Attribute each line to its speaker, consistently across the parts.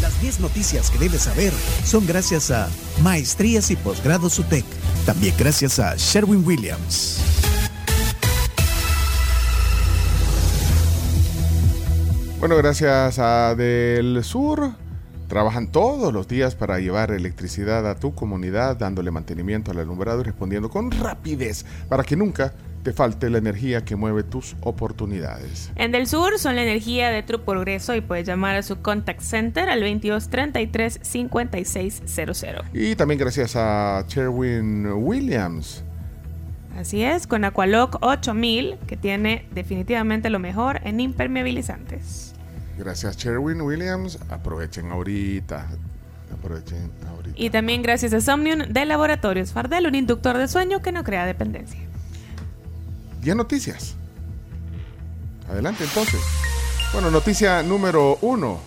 Speaker 1: Las 10 noticias que debes saber son gracias a Maestrías y Posgrados UTEC. También gracias a Sherwin Williams.
Speaker 2: Bueno, gracias a Del Sur. Trabajan todos los días para llevar electricidad a tu comunidad, dándole mantenimiento al alumbrado y respondiendo con rapidez para que nunca te falte la energía que mueve tus oportunidades.
Speaker 3: En Del Sur son la energía de tu progreso y puedes llamar a su contact center al 2233 5600.
Speaker 2: Y también gracias a Sherwin Williams.
Speaker 3: Así es, con Aqualock 8000, que tiene definitivamente lo mejor en impermeabilizantes.
Speaker 2: Gracias Sherwin Williams. Aprovechen ahorita. Aprovechen ahorita.
Speaker 3: Y también gracias a Somnium de Laboratorios Fardel, un inductor de sueño que no crea dependencia.
Speaker 2: 10 noticias. Adelante entonces. Bueno, noticia número uno.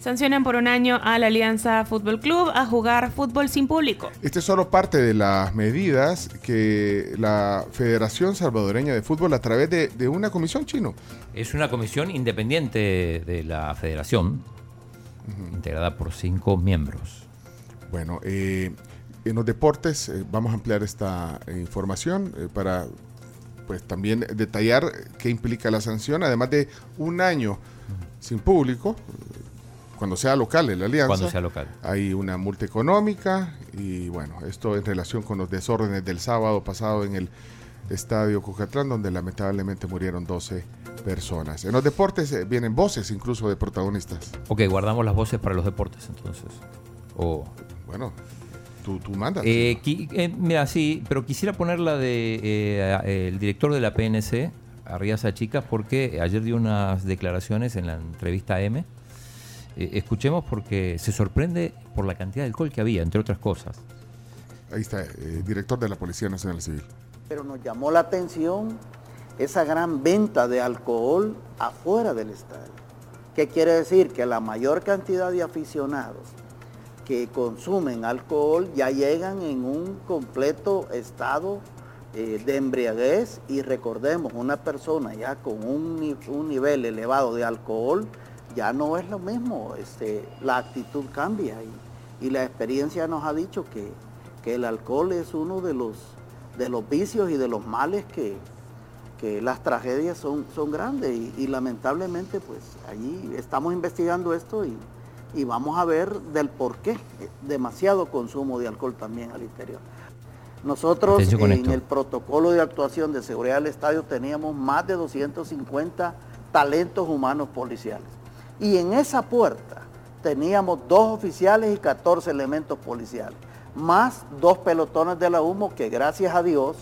Speaker 3: Sancionan por un año a la Alianza Fútbol Club a jugar fútbol sin público.
Speaker 2: Este es solo parte de las medidas que la Federación Salvadoreña de Fútbol a través de, de una comisión chino.
Speaker 4: Es una comisión independiente de la federación, integrada por cinco miembros.
Speaker 2: Bueno, eh, en los deportes eh, vamos a ampliar esta eh, información eh, para pues también detallar qué implica la sanción, además de un año sin público, cuando sea local en la alianza.
Speaker 4: Cuando sea local.
Speaker 2: Hay una multa económica y bueno, esto en relación con los desórdenes del sábado pasado en el estadio Cucatlán, donde lamentablemente murieron 12 personas. En los deportes eh, vienen voces incluso de protagonistas.
Speaker 4: Ok, guardamos las voces para los deportes entonces. O
Speaker 2: Bueno, tú, tú mandas.
Speaker 4: Eh, qui- eh, mira, sí, pero quisiera poner la de eh, el director de la PNC, Arriaza Chicas, porque ayer dio unas declaraciones en la entrevista M. Eh, escuchemos porque se sorprende por la cantidad de alcohol que había, entre otras cosas.
Speaker 2: Ahí está, eh, director de la Policía Nacional Civil.
Speaker 5: Pero nos llamó la atención esa gran venta de alcohol afuera del estadio. ¿Qué quiere decir? Que la mayor cantidad de aficionados que consumen alcohol ya llegan en un completo estado eh, de embriaguez. Y recordemos, una persona ya con un, ni- un nivel elevado de alcohol ya no es lo mismo, este, la actitud cambia. Y, y la experiencia nos ha dicho que, que el alcohol es uno de los, de los vicios y de los males que, que las tragedias son, son grandes. Y, y lamentablemente pues allí estamos investigando esto y, y vamos a ver del por qué demasiado consumo de alcohol también al interior. Nosotros en
Speaker 4: esto.
Speaker 5: el protocolo de actuación de seguridad del estadio teníamos más de 250 talentos humanos policiales. Y en esa puerta teníamos dos oficiales y 14 elementos policiales, más dos pelotones de la humo que gracias a Dios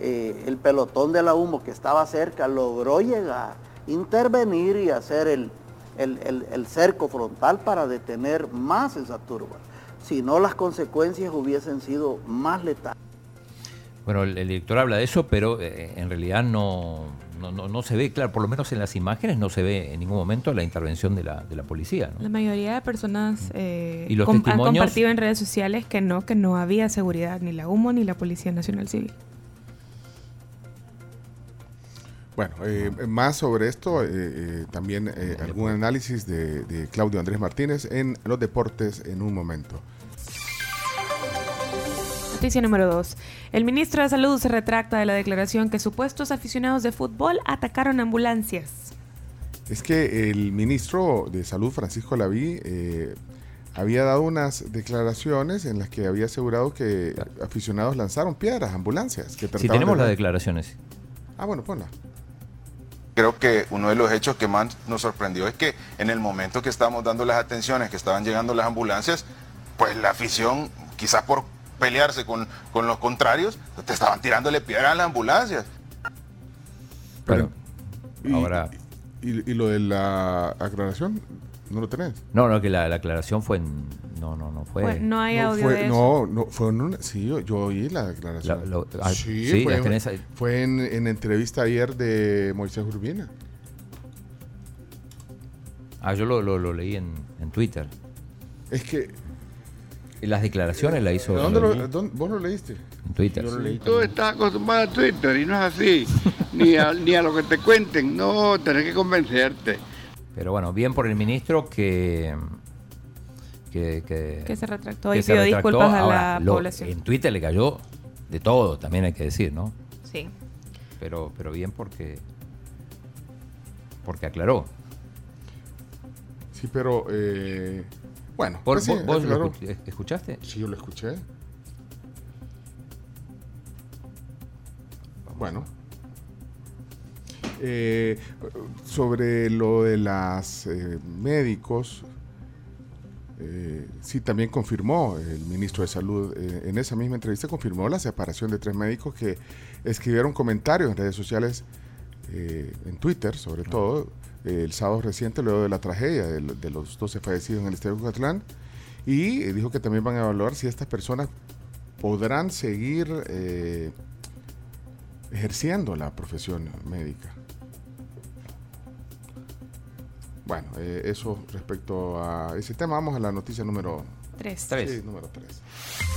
Speaker 5: eh, el pelotón de la humo que estaba cerca logró llegar, intervenir y hacer el, el- el- el cerco frontal para detener más esa turba. Si no, las consecuencias hubiesen sido más letales.
Speaker 4: Bueno, el, el director habla de eso, pero eh, en realidad no, no, no- no se ve, claro, por lo menos en las imágenes no se ve en ningún momento la intervención de la, de la policía. ¿no?
Speaker 3: La mayoría de personas eh,
Speaker 4: ¿Y los
Speaker 3: com- han compartido en redes sociales que no, que no había seguridad, ni la humo ni la Policía Nacional Civil.
Speaker 2: Bueno, eh, más sobre esto, eh, eh, también eh, algún análisis de, de Claudio Andrés Martínez en los deportes en un momento.
Speaker 3: Noticia número 2. El ministro de Salud se retracta de la declaración que supuestos aficionados de fútbol atacaron ambulancias.
Speaker 2: Es que el ministro de Salud, Francisco Laví, eh, había dado unas declaraciones en las que había asegurado que aficionados lanzaron piedras a ambulancias. Que
Speaker 4: Si tenemos
Speaker 2: de-
Speaker 4: las declaraciones.
Speaker 2: Ah, bueno, ponla.
Speaker 6: Creo que uno de los hechos que más nos sorprendió es que en el momento que estábamos dando las atenciones, que estaban llegando las ambulancias, pues la afición, quizás por pelearse con, con los contrarios, te estaban tirándole piedras a las ambulancias.
Speaker 2: Y-
Speaker 4: ahora.
Speaker 2: ¿Y, y lo de la aclaración? ¿No lo tenés?
Speaker 4: No, no, que la, la aclaración fue en. No, no, no fue.
Speaker 3: No hay
Speaker 2: no,
Speaker 3: audio
Speaker 2: fue,
Speaker 3: de eso.
Speaker 2: no, no, fue en una, sí, yo, yo oí la declaración.
Speaker 4: La- lo- ah,
Speaker 2: sí,
Speaker 4: sí,
Speaker 2: fue,
Speaker 4: tenés ahí.
Speaker 2: fue en, en entrevista ayer de Moisés Urbina.
Speaker 4: Ah, yo lo, lo- lo leí en, en Twitter.
Speaker 2: Es que,
Speaker 4: Y las declaraciones las hizo
Speaker 2: ¿dónde lo, dónde- ¿vos lo leíste?
Speaker 4: en Twitter.
Speaker 7: Tú estás acostumbrado a Twitter y no es así. ni, a, ni a lo que te cuenten. No, tenés que convencerte.
Speaker 4: Pero bueno, bien por el ministro que. Que, que,
Speaker 3: Que se retractó
Speaker 4: que
Speaker 3: y
Speaker 4: se
Speaker 3: pidió
Speaker 4: retractó.
Speaker 3: disculpas a
Speaker 4: Ahora,
Speaker 3: la
Speaker 4: lo-
Speaker 3: población.
Speaker 4: En Twitter le cayó de todo, también hay que decir, ¿no?
Speaker 3: Sí.
Speaker 4: Pero, pero bien porque. Porque aclaró.
Speaker 2: Sí, pero eh, bueno,
Speaker 4: ¿Vos,
Speaker 2: pues sí,
Speaker 4: vos- lo escuchaste?
Speaker 2: Sí, yo lo escuché. Bueno. Eh, sobre lo de las eh, médicos, eh, sí, también confirmó el ministro de Salud eh, en esa misma entrevista, confirmó la separación de tres médicos que escribieron comentarios en redes sociales, eh, en Twitter sobre todo, eh, el sábado reciente, luego de la tragedia de, lo- de los 12 fallecidos en el estadio de Cucatlán, y dijo que también van a evaluar si estas personas podrán seguir eh, ejerciendo la profesión médica. Bueno, eh, eso respecto a ese tema. Vamos a la noticia número
Speaker 3: Tres.
Speaker 4: Tres.
Speaker 2: sí, número 3.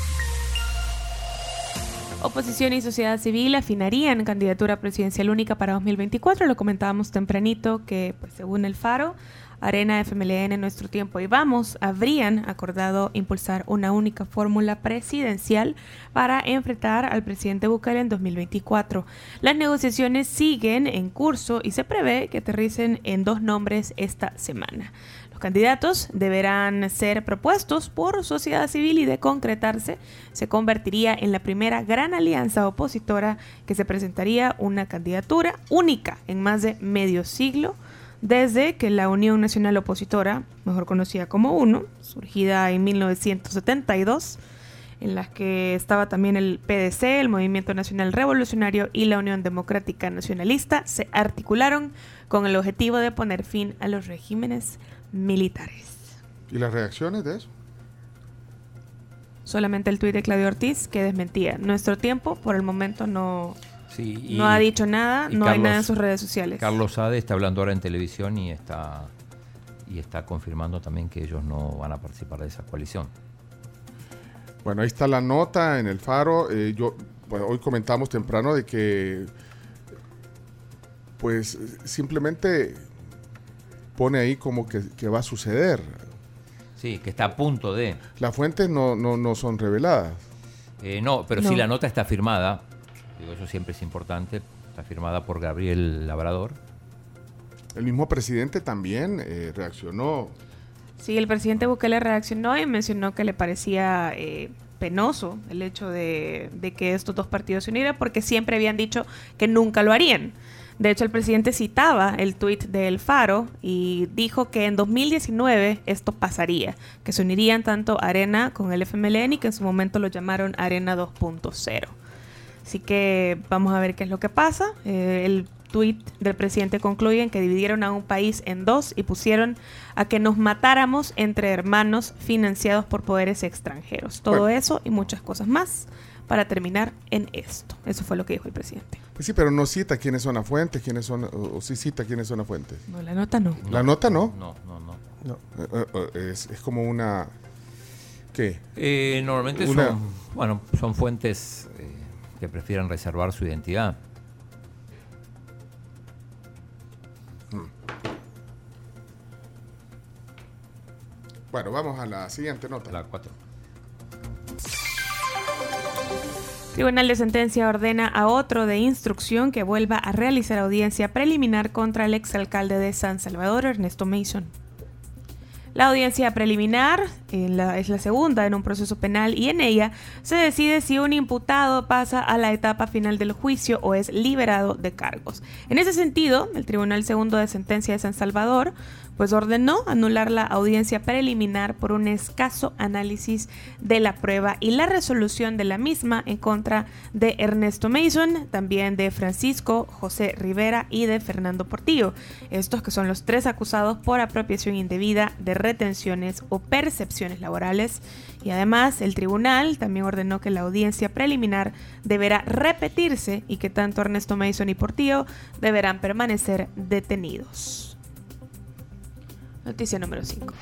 Speaker 3: Oposición y sociedad civil afinarían candidatura presidencial única para 2024. Lo comentábamos tempranito que, pues, según el Faro, Arena, FMLN, Nuestro Tiempo y Vamos habrían acordado impulsar una única fórmula presidencial para enfrentar al presidente Bukele en 2024. Las negociaciones siguen en curso y se prevé que aterricen en dos nombres esta semana. Los candidatos deberán ser propuestos por sociedad civil y de concretarse se convertiría en la primera gran alianza opositora que se presentaría una candidatura única en más de medio siglo desde que la Unión Nacional Opositora, mejor conocida como UNO, surgida en 1972, en las que estaba también el PDC, el Movimiento Nacional Revolucionario y la Unión Democrática Nacionalista, se articularon con el objetivo de poner fin a los regímenes militares.
Speaker 2: ¿Y las reacciones de eso?
Speaker 3: Solamente el tuit de Claudio Ortiz que desmentía. Nuestro tiempo, por el momento, no,
Speaker 4: Sí, y
Speaker 3: no ha dicho nada, no hay nada en sus redes sociales.
Speaker 4: Carlos Sade está hablando ahora en televisión y está y está confirmando también que ellos no van a participar de esa coalición.
Speaker 2: Bueno, ahí está la nota en el faro. Eh, yo, bueno, hoy comentamos temprano de que, pues, simplemente pone ahí como que, que va a suceder.
Speaker 4: Sí, que está a punto de.
Speaker 2: Las fuentes no, no, no son reveladas.
Speaker 4: Eh, no, pero
Speaker 3: No.
Speaker 4: sí la nota está firmada. Digo, eso siempre es importante. Está firmada por Gabriel Labrador.
Speaker 2: El mismo presidente también eh, reaccionó.
Speaker 3: Sí, el presidente Bukele reaccionó y mencionó que le parecía eh, penoso el hecho de, de que estos dos partidos se unieran porque siempre habían dicho que nunca lo harían. De hecho, el presidente citaba el tuit de El Faro y dijo que en 2019 esto pasaría, que se unirían tanto Arena con el FMLN y que en su momento lo llamaron Arena 2.0. Así que vamos a ver qué es lo que pasa. Eh, el tuit del presidente concluye en que dividieron a un país en dos y pusieron a que nos matáramos entre hermanos financiados por poderes extranjeros. Todo
Speaker 2: Bueno.
Speaker 3: eso y muchas cosas más para terminar en esto. Eso fue lo que dijo el presidente.
Speaker 2: Pues sí, pero no cita quiénes son las fuentes, quiénes son, o, o sí cita quiénes son las fuentes.
Speaker 3: No, la nota no.
Speaker 2: La nota no.
Speaker 4: No, no, no.
Speaker 2: Eh, eh, eh, es, es como una... ¿Qué?
Speaker 4: Eh, normalmente
Speaker 2: Una-
Speaker 4: son, bueno, son fuentes eh, que prefieren reservar su identidad.
Speaker 2: Bueno, vamos a la siguiente nota.
Speaker 4: La 4.
Speaker 3: Tribunal de Sentencia ordena a otro de instrucción que vuelva a realizar audiencia preliminar contra el exalcalde de San Salvador, Ernesto Mason. La audiencia preliminar es la segunda en un proceso penal y en ella se decide si un imputado pasa a la etapa final del juicio o es liberado de cargos. En ese sentido, el Tribunal Segundo de Sentencia de San Salvador pues ordenó anular la audiencia preliminar por un escaso análisis de la prueba y la resolución de la misma en contra de Ernesto Mason, también de Francisco José Rivera y de Fernando Portillo. Estos que son los tres acusados por apropiación indebida de retenciones o laborales. Y además el tribunal también ordenó que la audiencia preliminar deberá repetirse y que tanto Ernesto Mason y Portillo deberán permanecer detenidos. Noticia número 5.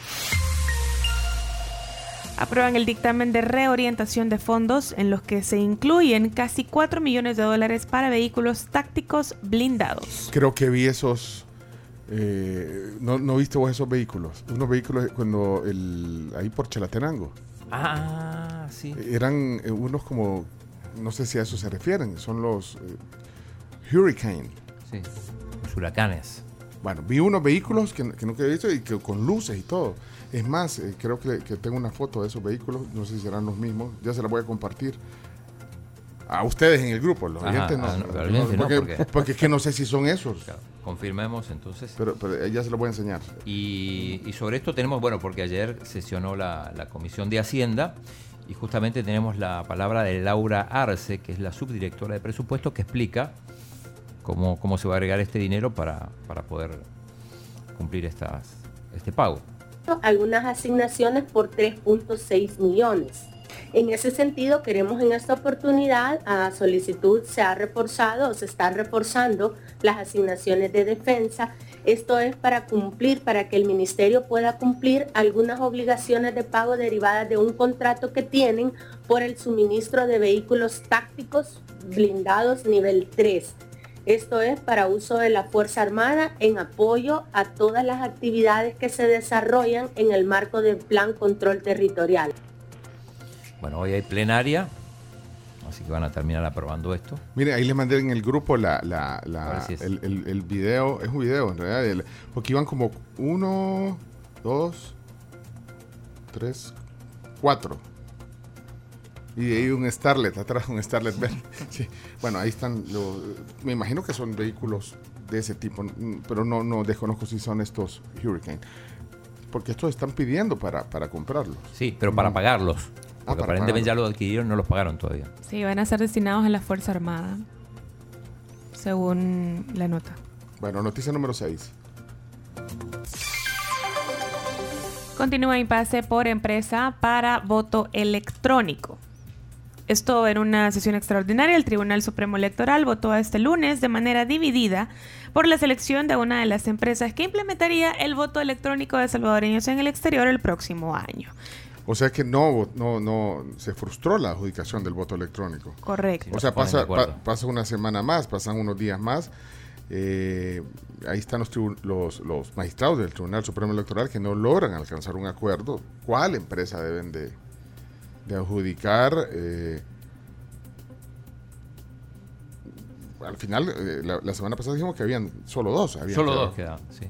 Speaker 3: Aprueban el dictamen de reorientación de fondos en los que se incluyen casi 4 millones de dólares para vehículos tácticos blindados.
Speaker 2: Creo que vi esos Eh, ¿no, ¿No viste vos esos vehículos? Unos vehículos cuando el, ahí por Chalatenango.
Speaker 4: Ah, sí.
Speaker 2: Eran eh, unos como, no sé si a eso se refieren, son los eh, Hurricane.
Speaker 4: Sí. Los huracanes.
Speaker 2: Bueno, vi unos vehículos que, que nunca he visto y que con luces y todo. Es más, eh, creo que, que tengo una foto de esos vehículos, no sé si serán los mismos, ya se la voy a compartir. A ustedes en el grupo, los oyentes no.
Speaker 4: no, pero oyentes no,
Speaker 2: porque,
Speaker 4: porque-
Speaker 2: porque es que no sé si son esos,
Speaker 4: Claro, confirmemos entonces.
Speaker 2: pero, pero ya se los voy a enseñar.
Speaker 4: Y, y sobre esto tenemos, bueno, porque ayer sesionó la, la Comisión de Hacienda y justamente tenemos la palabra de Laura Arce, que es la subdirectora de presupuestos, que explica cómo, cómo se va a agregar este dinero para, para poder cumplir estas, este pago.
Speaker 8: algunas asignaciones por 3.6 millones. En ese sentido, queremos en esta oportunidad, a solicitud se ha reforzado o se está reforzando las asignaciones de defensa. Esto es para cumplir, para que el ministerio pueda cumplir algunas obligaciones de pago derivadas de un contrato que tienen por el suministro de vehículos tácticos blindados nivel 3. Esto es para uso de la Fuerza Armada en apoyo a todas las actividades que se desarrollan en el marco del Plan Control Territorial.
Speaker 4: Bueno, hoy hay plenaria, así que van a terminar aprobando esto.
Speaker 2: Mire, ahí les mandé en el grupo la,
Speaker 4: si
Speaker 2: el, el- el video, es un video en realidad, el- porque iban como uno, dos, tres, cuatro. Y hay un Starlet, atrás un Starlet verde. Sí. Bueno, ahí están, los- me imagino que son vehículos de ese tipo, pero no, no desconozco si son estos Hurricane. Porque estos están pidiendo para, para comprarlos.
Speaker 4: Sí, pero para
Speaker 2: Mm.
Speaker 4: pagarlos.
Speaker 2: Ah,
Speaker 4: Porque aparentemente ya lo adquirieron, no los pagaron todavía.
Speaker 3: Sí, van a ser destinados a la Fuerza Armada, según la nota.
Speaker 2: Bueno, noticia número 6.
Speaker 3: Continúa impasse por empresa para voto electrónico. Esto en una sesión extraordinaria, el Tribunal Supremo Electoral votó este lunes de manera dividida por la selección de una de las empresas que implementaría el voto electrónico de salvadoreños en el exterior el próximo año.
Speaker 2: O sea que no, no, no se frustró la adjudicación del voto electrónico.
Speaker 3: Correcto.
Speaker 2: O sea, pasa, pa- pasa una semana más, pasan unos días más. eh, ahí están los, los, los magistrados del Tribunal Supremo Electoral que no logran alcanzar un acuerdo. ¿Cuál empresa deben de, de adjudicar? eh, al final, eh, la, la semana pasada dijimos que habían solo dos. habían
Speaker 4: Solo
Speaker 2: quedado.
Speaker 4: dos quedaban, sí.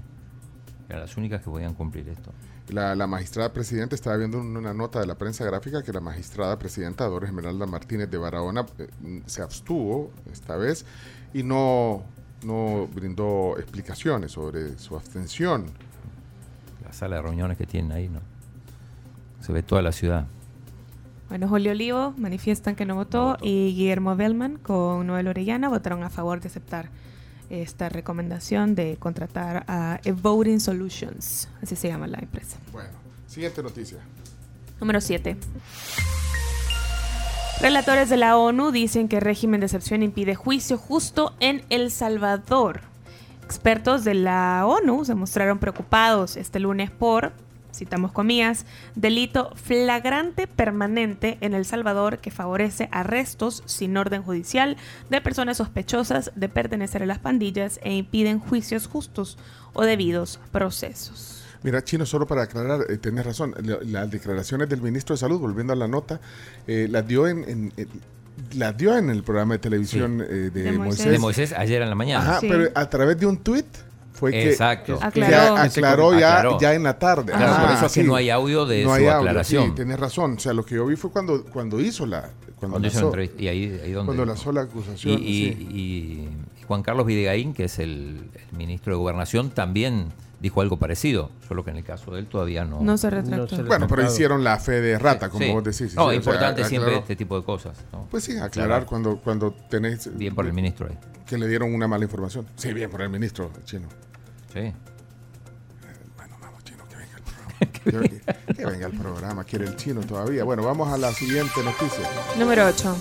Speaker 4: Eran las únicas que podían cumplir esto.
Speaker 2: La, la magistrada presidenta estaba viendo en una nota de la prensa gráfica que la magistrada presidenta Dora Esmeralda Martínez de Barahona eh, mm, se abstuvo esta vez y no, no brindó explicaciones sobre su abstención.
Speaker 4: La sala de reuniones que tienen ahí, ¿no? Se ve toda la ciudad.
Speaker 3: Bueno, Julio Olivo manifiestan que no votó,
Speaker 4: No votó.
Speaker 3: y Guillermo Bellman con Noel Orellana votaron a favor de aceptar esta recomendación de contratar a Voting Solutions, así se llama la empresa.
Speaker 2: Bueno, siguiente noticia.
Speaker 3: Número 7. Relatores de la ONU dicen que el régimen de excepción impide juicio justo en El Salvador. Expertos de la ONU se mostraron preocupados este lunes por, citamos comillas, delito flagrante permanente en El Salvador que favorece arrestos sin orden judicial de personas sospechosas de pertenecer a las pandillas e impiden juicios justos o debidos procesos.
Speaker 2: Mira, Chino, solo para aclarar, eh, tenés razón, la- las declaraciones del ministro de Salud, volviendo a la nota, eh, las dio en, en- en- las dio en el programa de televisión eh, de,
Speaker 3: De Moisés.
Speaker 2: Moisés.
Speaker 4: De Moisés ayer en la mañana.
Speaker 2: Ajá,
Speaker 3: Sí.
Speaker 2: pero a través de un tuit fue que
Speaker 4: Exacto.
Speaker 2: que
Speaker 3: Aclaró.
Speaker 2: aclaró ya,
Speaker 4: Aclaró.
Speaker 2: ya en la tarde.
Speaker 4: Claro,
Speaker 2: Ah,
Speaker 4: por eso es que no hay audio de
Speaker 2: No
Speaker 4: su
Speaker 2: hay audio,
Speaker 4: aclaración.
Speaker 2: Sí, tienes razón. O sea, lo que yo vi fue cuando, cuando hizo la cuando,
Speaker 4: Cuando hizo entrevista. Y ahí, ahí donde.
Speaker 2: cuando lanzó la
Speaker 4: y,
Speaker 2: acusación.
Speaker 4: y-
Speaker 2: sí.
Speaker 4: y- y Juan Carlos Videgaín, que es el, el ministro de Gobernación, también dijo algo parecido. Solo que en el caso de él todavía no.
Speaker 3: No se retractó.
Speaker 2: Bueno, pero hicieron la fe de rata, como
Speaker 4: Sí.
Speaker 2: vos decís.
Speaker 4: No,
Speaker 2: sí, o sea,
Speaker 4: importante siempre este tipo de cosas. ¿no?
Speaker 2: Pues sí,
Speaker 4: aclarar
Speaker 2: cuando, cuando tenés
Speaker 4: Bien por el ministro ahí.
Speaker 2: que le dieron una mala información. Sí, bien por el ministro chino.
Speaker 4: Sí.
Speaker 2: Bueno, vamos, chino, que venga el programa. que, que venga el programa, quiere el chino todavía. Bueno, vamos a la siguiente noticia.
Speaker 3: Número 8.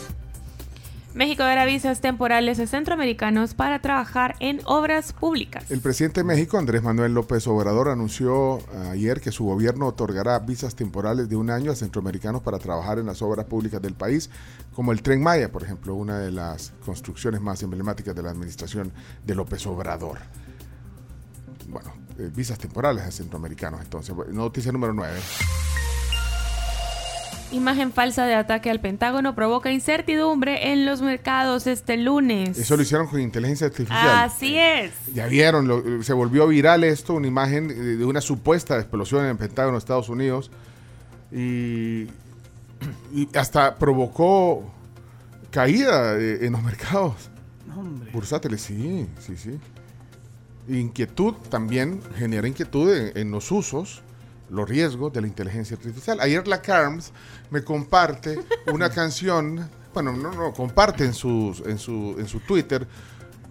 Speaker 3: México dará visas temporales a centroamericanos para trabajar en obras públicas.
Speaker 2: El presidente de México, Andrés Manuel López Obrador, anunció ayer que su gobierno otorgará visas temporales de un año a centroamericanos para trabajar en las obras públicas del país, como el Tren Maya, por ejemplo, una de las construcciones más emblemáticas de la administración de López Obrador. bueno, eh, visas temporales a centroamericanos. Entonces, noticia número 9.
Speaker 3: Imagen falsa de ataque al Pentágono provoca incertidumbre en los mercados este lunes.
Speaker 2: Eso lo hicieron con inteligencia artificial.
Speaker 3: Así es.
Speaker 2: Ya vieron, lo- se volvió viral esto, una imagen eh, de una supuesta explosión en el Pentágono de Estados Unidos. Y, y hasta provocó caída eh, en los mercados. Bursátiles, sí, sí, sí. Inquietud también genera inquietud en, en los usos, los riesgos de la inteligencia artificial. Ayer la Carms me comparte una canción, bueno, no, no, comparte en, sus, en, su, en su Twitter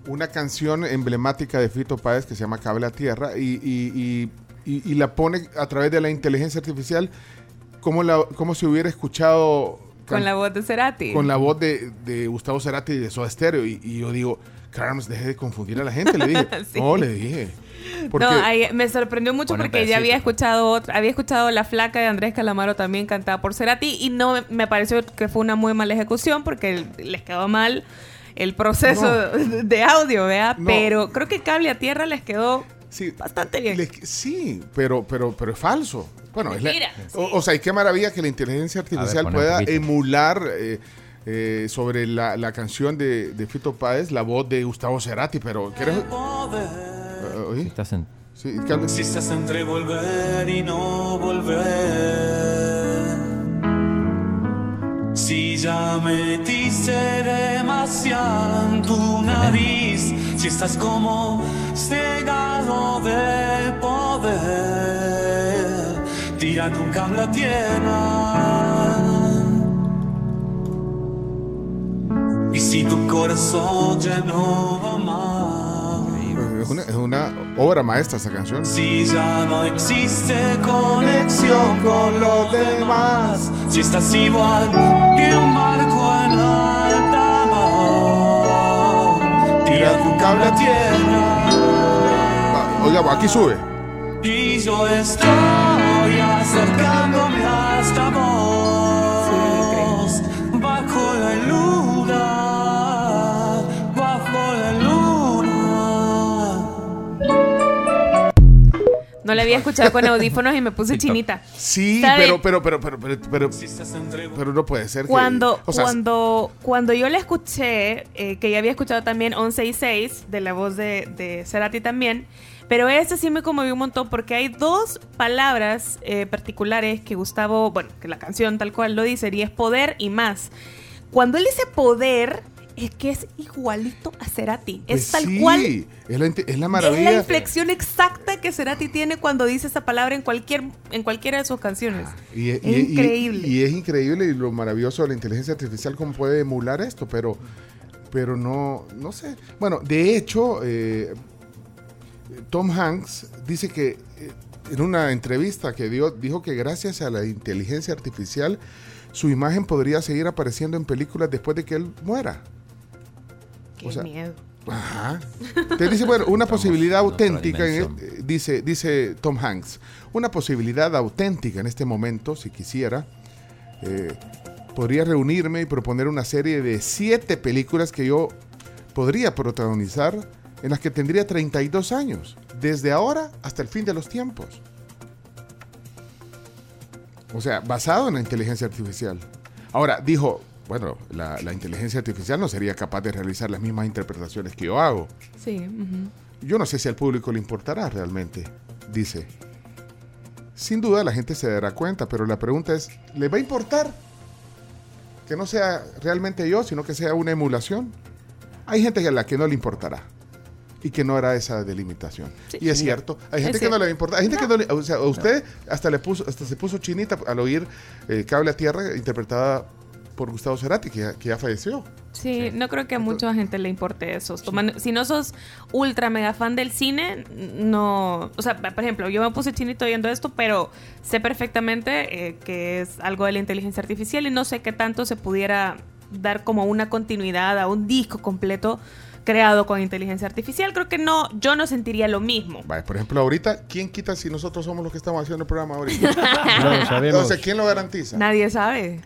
Speaker 2: una canción emblemática de Fito Páez que se llama Cable a Tierra y, y- y- y- y la pone a través de la inteligencia artificial como, la, como si hubiera escuchado
Speaker 3: Con la voz de Cerati.
Speaker 2: con la voz de, de Gustavo Cerati y de Soda Stereo. Y, y yo digo, Carms, deje de confundir a la gente. Le dije,
Speaker 3: Sí.
Speaker 2: no, le dije. Porque,
Speaker 3: No, ahí me sorprendió mucho porque ya había escuchado otra, había escuchado La Flaca de Andrés Calamaro también cantada por Cerati y no me- pareció que fue una muy mala ejecución porque les quedó mal el proceso de audio, ¿vea?
Speaker 2: No.
Speaker 3: Pero creo que Cable a Tierra les quedó
Speaker 2: sí,
Speaker 3: bastante bien.
Speaker 2: le- sí, pero, pero, pero es falso. Bueno, es la-
Speaker 3: Mentira,
Speaker 2: o,
Speaker 3: sí.
Speaker 2: o sea, y qué maravilla que la inteligencia artificial
Speaker 4: un
Speaker 2: pueda emular eh, eh, sobre la, la canción de, de Fito Páez la voz de Gustavo Cerati, pero ¿quieres? Eh, ¿oí?
Speaker 4: Estás en...
Speaker 2: Sí, que-
Speaker 9: Si estás entre volver y no volver. Si ya metiste demasiado en tu nariz. Si estás como cegado de poder. Tira un cable a tierra. Y si tu corazón ya no va más.
Speaker 2: es, una, es una obra maestra esa canción.
Speaker 9: Si ya no existe conexión con los demás, si estás igual que un barco en alta mar, tira tu cable a tierra
Speaker 2: Oiga, aquí sube.
Speaker 9: y yo estoy acercándome hasta vos, bajo la luna, bajo la luna.
Speaker 3: No la había escuchado con audífonos y me puse chinita.
Speaker 2: Sí, pero, pero, pero, pero, pero, pero, pero no puede ser que-
Speaker 3: Cuando,
Speaker 2: o sea,
Speaker 3: cuando, cuando yo la escuché, eh, que ya había escuchado también 11 y 6, de la voz de, de Cerati también, pero este sí me conmovió un montón porque hay dos palabras eh, particulares que Gustavo, bueno, que la canción tal cual lo dice, y es poder y más. Cuando él dice poder, es que es igualito a Cerati.
Speaker 2: pues
Speaker 3: es tal
Speaker 2: sí,
Speaker 3: cual.
Speaker 2: Es la, es la
Speaker 3: Es
Speaker 2: maravilla.
Speaker 3: la inflexión exacta que Cerati tiene cuando dice esa palabra en cualquier en cualquiera de sus canciones.
Speaker 2: Y,
Speaker 3: Es
Speaker 2: y- y-
Speaker 3: increíble.
Speaker 2: Y, es increíble y lo maravilloso de la inteligencia artificial cómo puede emular esto, pero, pero no, no sé. Bueno, de hecho, eh, Tom Hanks dice que eh, en una entrevista que dio, dijo que gracias a la inteligencia artificial su imagen podría seguir apareciendo en películas después de que él muera.
Speaker 3: Qué
Speaker 2: O sea,
Speaker 3: miedo.
Speaker 2: Ajá. Te dice, bueno, una posibilidad auténtica, en este- dice, dice Tom Hanks, una posibilidad auténtica en este momento, si quisiera, eh, podría reunirme y proponer una serie de siete películas que yo podría protagonizar en las que tendría 32 años, desde ahora hasta el fin de los tiempos. O sea, basado en la inteligencia artificial. Ahora, dijo, bueno, la, la inteligencia artificial no sería capaz de realizar las mismas interpretaciones que yo hago.
Speaker 3: Sí.
Speaker 2: Yo no sé si al público le importará realmente, dice. Sin duda la gente se dará cuenta, pero la pregunta es, ¿le va a importar que no sea realmente yo, sino que sea una emulación? Hay gente a la que no le importará y que no hará esa delimitación.
Speaker 3: Sí.
Speaker 2: y es cierto, hay
Speaker 3: Es
Speaker 2: gente que no le importa, hay gente que no le, o sea, a usted hasta le puso, hasta se puso chinita al oír eh, Cable a Tierra interpretada por Gustavo Cerati, que ya, que ya falleció.
Speaker 3: Sí, no creo que a mucha gente le importe eso. Si no sos ultra mega fan del cine, no... O sea, por ejemplo, yo me puse chinito viendo esto, pero sé perfectamente eh, que es algo de la inteligencia artificial y no sé qué tanto se pudiera dar como una continuidad a un disco completo creado con inteligencia artificial. Creo que no, yo no sentiría lo mismo.
Speaker 2: Vale, por ejemplo, ahorita, ¿quién quita si nosotros somos los que estamos haciendo el programa ahorita?
Speaker 10: No lo sabemos.
Speaker 2: Entonces, ¿quién lo garantiza?
Speaker 3: Nadie sabe.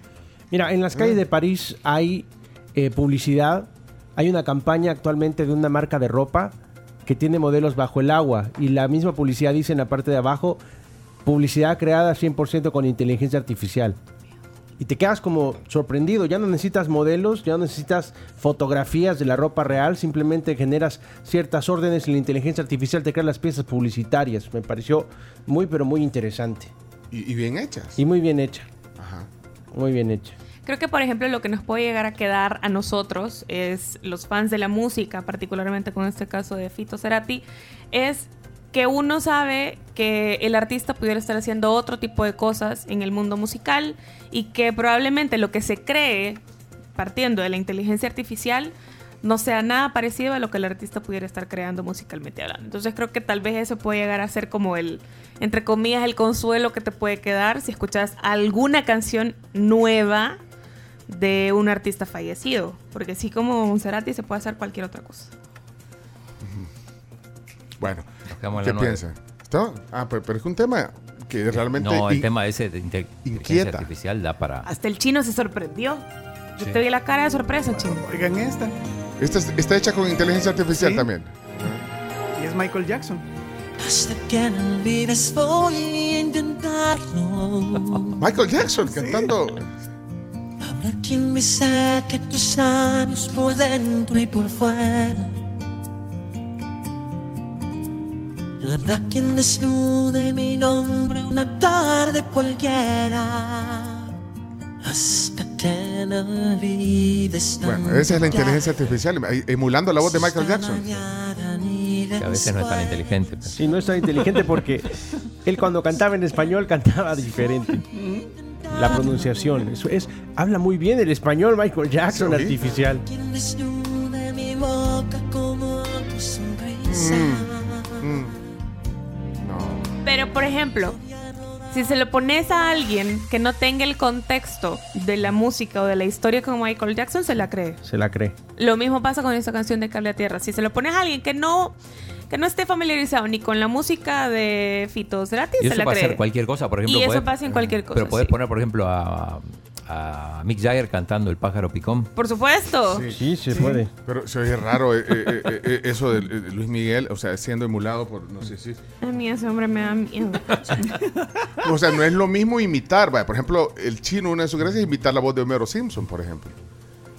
Speaker 10: Mira, en las calles de París hay eh, publicidad, hay una campaña actualmente de una marca de ropa que tiene modelos bajo el agua y la misma publicidad dice en la parte de abajo, publicidad creada 100% con inteligencia artificial. Y te quedas como sorprendido, ya no necesitas modelos, ya no necesitas fotografías de la ropa real, simplemente generas ciertas órdenes y la inteligencia artificial te crea las piezas publicitarias. Me pareció muy pero muy interesante.
Speaker 2: Y, y bien hechas.
Speaker 10: Y muy bien hecha,
Speaker 2: Ajá.
Speaker 10: muy bien hecha.
Speaker 3: Creo que, por ejemplo, lo que nos puede llegar a quedar a nosotros, es los fans de la música, particularmente con este caso de Fito Cerati, es que uno sabe que el artista pudiera estar haciendo otro tipo de cosas en el mundo musical y que probablemente lo que se cree partiendo de la inteligencia artificial no sea nada parecido a lo que el artista pudiera estar creando musicalmente hablando. Entonces creo que tal vez eso puede llegar a ser como el, entre comillas, el consuelo que te puede quedar si escuchas alguna canción nueva de un artista fallecido. Porque así como un se puede hacer cualquier otra cosa.
Speaker 2: Bueno,
Speaker 4: Nos quedamos en
Speaker 2: ¿qué? ¿Está? Ah, pero, pero es un tema que realmente...
Speaker 4: No, el tema ese de inte- inteligencia
Speaker 2: inquieta.
Speaker 4: artificial da para.
Speaker 3: Hasta el chino se sorprendió. Yo
Speaker 4: Sí.
Speaker 3: te vi la cara de sorpresa, chino.
Speaker 1: Oigan esta.
Speaker 2: Esta es- está hecha con inteligencia artificial
Speaker 1: Sí.
Speaker 2: también.
Speaker 1: Y es Michael Jackson.
Speaker 9: Hasta que no olvides voy a intentarlo.
Speaker 2: Michael Jackson cantando.
Speaker 9: Habrá quien me saque tus años por dentro y por fuera. Habrá quien desnude mi nombre una tarde cualquiera. Hasta que no olvides
Speaker 2: Bueno, esa es la inteligencia artificial, emulando la voz de Michael Jackson.
Speaker 4: Que a veces no es tan inteligente. pero-
Speaker 10: Sí, no es tan inteligente porque él cuando cantaba en español cantaba diferente. La pronunciación, eso es, habla muy bien el español Michael Jackson
Speaker 2: Sí.
Speaker 10: artificial.
Speaker 3: Ejemplo, si se lo pones a alguien que no tenga el contexto de la música o de la historia como Michael Jackson, se la cree.
Speaker 10: Se la cree.
Speaker 3: Lo mismo pasa con esta canción de Cable a Tierra. Si se lo pones a alguien que no, que no esté familiarizado ni con la música de Fito Cerati,
Speaker 4: Y
Speaker 3: se
Speaker 4: eso
Speaker 3: la
Speaker 4: puede
Speaker 3: cree.
Speaker 4: ser cualquier cosa, por ejemplo.
Speaker 3: Y eso pasa en cualquier cosa.
Speaker 4: Pero podés
Speaker 3: sí.
Speaker 4: poner, por ejemplo, a, a Mick Jagger cantando El pájaro picón.
Speaker 3: Por supuesto.
Speaker 10: Sí, se puede.
Speaker 2: Pero se oye raro eh, eh, eh, eso de Luis Miguel, o sea, siendo emulado por, no sé si...
Speaker 3: A mí ese hombre me da miedo.
Speaker 2: O sea, no es lo mismo imitar, vaya, por ejemplo, el chino, una de sus gracias es imitar la voz de Homero Simpson, por ejemplo.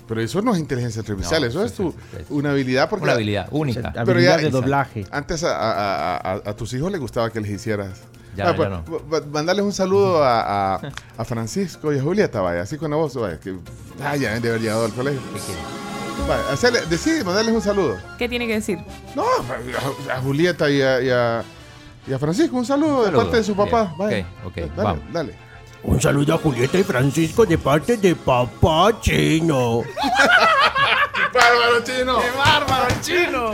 Speaker 2: Pero eso no es inteligencia artificial,
Speaker 4: No,
Speaker 2: eso
Speaker 4: sí,
Speaker 2: es tu,
Speaker 4: sí, sí, sí.
Speaker 2: una habilidad. Porque
Speaker 4: Una habilidad única.
Speaker 10: O sea,
Speaker 2: Pero
Speaker 10: habilidad
Speaker 2: ya-
Speaker 10: de doblaje.
Speaker 2: Antes a, a- a- a- a tus hijos les gustaba que les hicieras.
Speaker 4: Ya,
Speaker 2: pues,
Speaker 4: ya no.
Speaker 2: va- va- Mandarles un saludo a, a- a Francisco y a Julieta, vaya, así con la voz, vaya, que ah, ya deben de haber llegado al colegio.
Speaker 4: ¿Qué?
Speaker 2: Vaya, hacerle, decide, mandarles un saludo.
Speaker 3: ¿Qué tiene que decir?
Speaker 2: No, a, a Julieta y a, y, a, y a Francisco, un saludo, de
Speaker 4: Saludo.
Speaker 2: parte de su papá.
Speaker 4: Bien.
Speaker 2: Vaya.
Speaker 4: Ok, ok,
Speaker 2: dale,
Speaker 4: vamos.
Speaker 2: dale.
Speaker 10: Un saludo a Julieta y Francisco de parte de papá chino.
Speaker 2: ¡Bárbaro chino!
Speaker 1: ¡Qué bárbaro chino!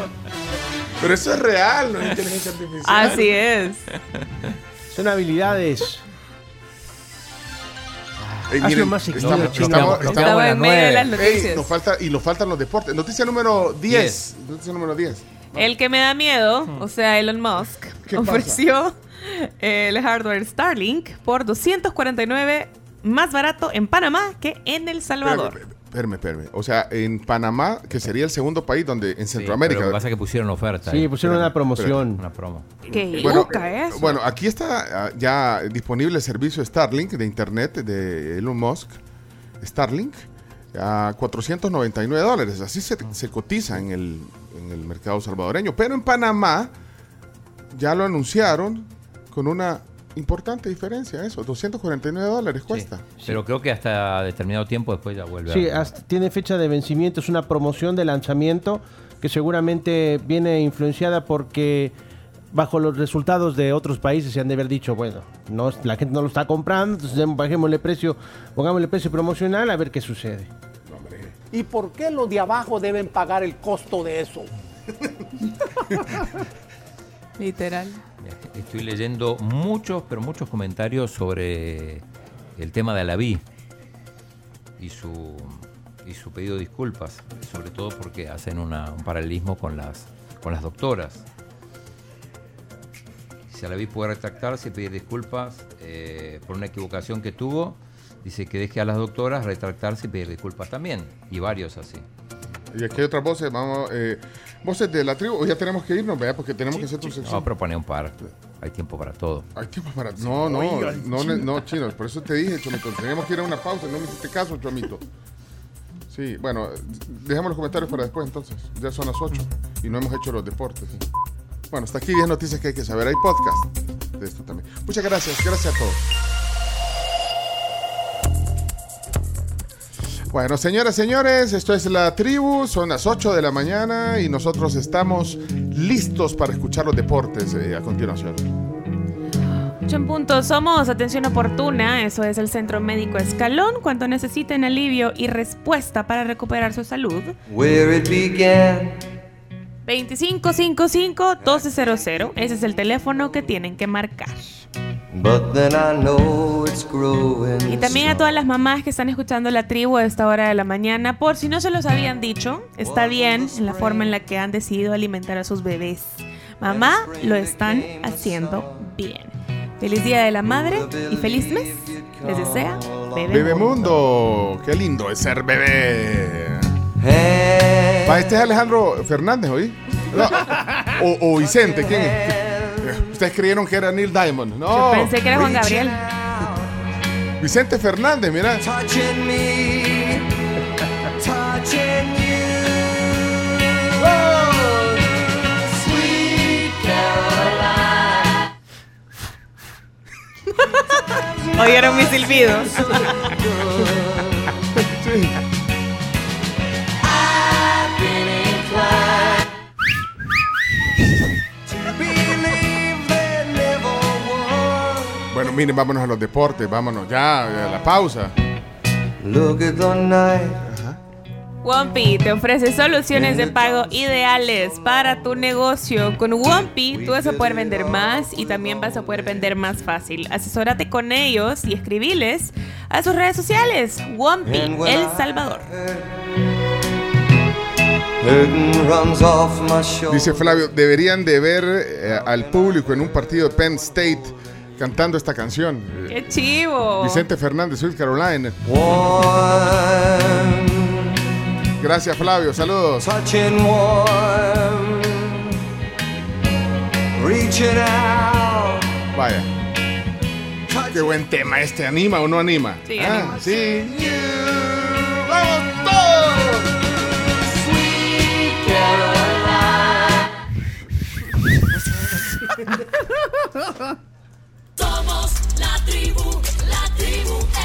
Speaker 2: Pero eso es real, no es inteligencia artificial.
Speaker 3: Así es.
Speaker 10: Son habilidades.
Speaker 2: Ey,
Speaker 10: Hazlo
Speaker 2: miren,
Speaker 10: más
Speaker 2: estamos,
Speaker 10: chino.
Speaker 2: estamos- estamos-
Speaker 3: en medio de las
Speaker 4: nueve.
Speaker 2: Ey,
Speaker 3: noticias.
Speaker 2: nos falta, y nos faltan los deportes. Noticia número 10. Noticia número 10.
Speaker 3: El que me da miedo, o sea, Elon Musk,
Speaker 2: ¿Qué
Speaker 3: ofreció el hardware Starlink por 249 más barato en Panamá que en El Salvador.
Speaker 2: Espérame, espérame. O sea, en Panamá, que sería el segundo país donde en
Speaker 4: Sí,
Speaker 2: Centroamérica.
Speaker 4: pero lo que pasa es que pusieron oferta.
Speaker 10: Sí,
Speaker 4: ahí.
Speaker 10: pusieron una promoción.
Speaker 4: Una promo.
Speaker 3: Qué
Speaker 2: bueno,
Speaker 3: yuca eso.
Speaker 2: bueno, aquí está ah, ya disponible el servicio Starlink de internet de Elon Musk. Starlink a 499 dólares. Así se, se cotiza en el, en el mercado salvadoreño. Pero en Panamá ya lo anunciaron con una importante diferencia. Eso, 249 dólares cuesta.
Speaker 4: Pero creo que hasta determinado tiempo después ya vuelve
Speaker 10: Sí,
Speaker 4: a...
Speaker 10: hasta tiene fecha de vencimiento, es una promoción de lanzamiento que seguramente viene influenciada porque bajo los resultados de otros países se han de haber dicho, bueno, no, la gente no lo está comprando, entonces bajémosle precio, pongámosle precio promocional a ver qué sucede.
Speaker 11: ¿Y por qué los de abajo deben pagar el costo de eso?
Speaker 3: Literal.
Speaker 4: Estoy leyendo muchos, pero muchos comentarios sobre el tema de Alaví y su, pedido de disculpas, sobre todo porque hacen un paralelismo con las, doctoras. Si Alaví puede retractarse y pedir disculpas eh, por una equivocación que tuvo, dice que deje a las doctoras retractarse y pedir disculpas también, y varios así.
Speaker 2: Y aquí hay otras voces. Vamos, eh, Voces de la tribu, ya tenemos que irnos, vea, porque tenemos que hacer tu sección.
Speaker 4: No, pero pone un par. Hay tiempo para todo.
Speaker 2: Hay tiempo para. No, no, no, no, no, chinos. Por eso te dije, Chomito. Tenemos que ir a una pausa. No me hiciste caso, Chomito. Sí, bueno, dejamos los comentarios para después entonces. Ya son las 8 y no hemos hecho los deportes. Bueno, hasta aquí 10 noticias que hay que saber. Hay podcast de esto también. Muchas gracias. Gracias a todos. Bueno, señoras, señores, esto es La Tribu, son las 8 de la mañana y nosotros estamos listos para escuchar los deportes eh, a continuación.
Speaker 3: Ocho en punto, somos atención oportuna, eso es el Centro Médico Escalón, cuando necesiten alivio y respuesta para recuperar su salud.
Speaker 12: Where it began.
Speaker 3: 2555-1200, ese es el teléfono que tienen que marcar.
Speaker 12: But then I know it's growing.
Speaker 3: Y también a todas las mamás que están escuchando la tribu a esta hora de la mañana, por si no se los habían dicho, está bien en la forma en la que han decidido alimentar a sus bebés. Mamá, lo están haciendo bien. Feliz Día de la Madre y feliz mes. Les desea Bebe,
Speaker 2: Bebemundo, qué lindo es ser bebé. Va, este es Alejandro Fernández, ¿oí? No, O, o Vicente, ¿quién es? Ustedes creyeron que era Neil Diamond. No.
Speaker 3: Yo pensé que era Juan Gabriel.
Speaker 2: Vicente Fernández, mira.
Speaker 12: Touching me, touching you. Sweet Caroline.
Speaker 3: Oyeron mi silbido.
Speaker 12: I've
Speaker 2: miren, vámonos a los deportes, vámonos ya, a la pausa.
Speaker 12: Look at the night.
Speaker 3: Wompi te ofrece soluciones de pago ideales para tu negocio. Con Wompi tú vas a poder vender más y también vas a poder vender más fácil. Asesórate con ellos y escribiles a sus redes sociales. Wompi El Salvador.
Speaker 2: Dice Flavio, deberían de ver eh, al público en un partido de Penn State cantando esta canción.
Speaker 3: ¡Qué chivo!
Speaker 2: Vicente Fernández, Sweet
Speaker 12: Caroline.
Speaker 2: Gracias, Flavio. Saludos.
Speaker 12: Touching warm, reaching out.
Speaker 2: Vaya. Qué buen tema este. ¿Anima o no anima?
Speaker 3: Sí,
Speaker 2: ah,
Speaker 3: anima.
Speaker 2: Sí.
Speaker 12: ¡Vamos todos! tribu, la tribu.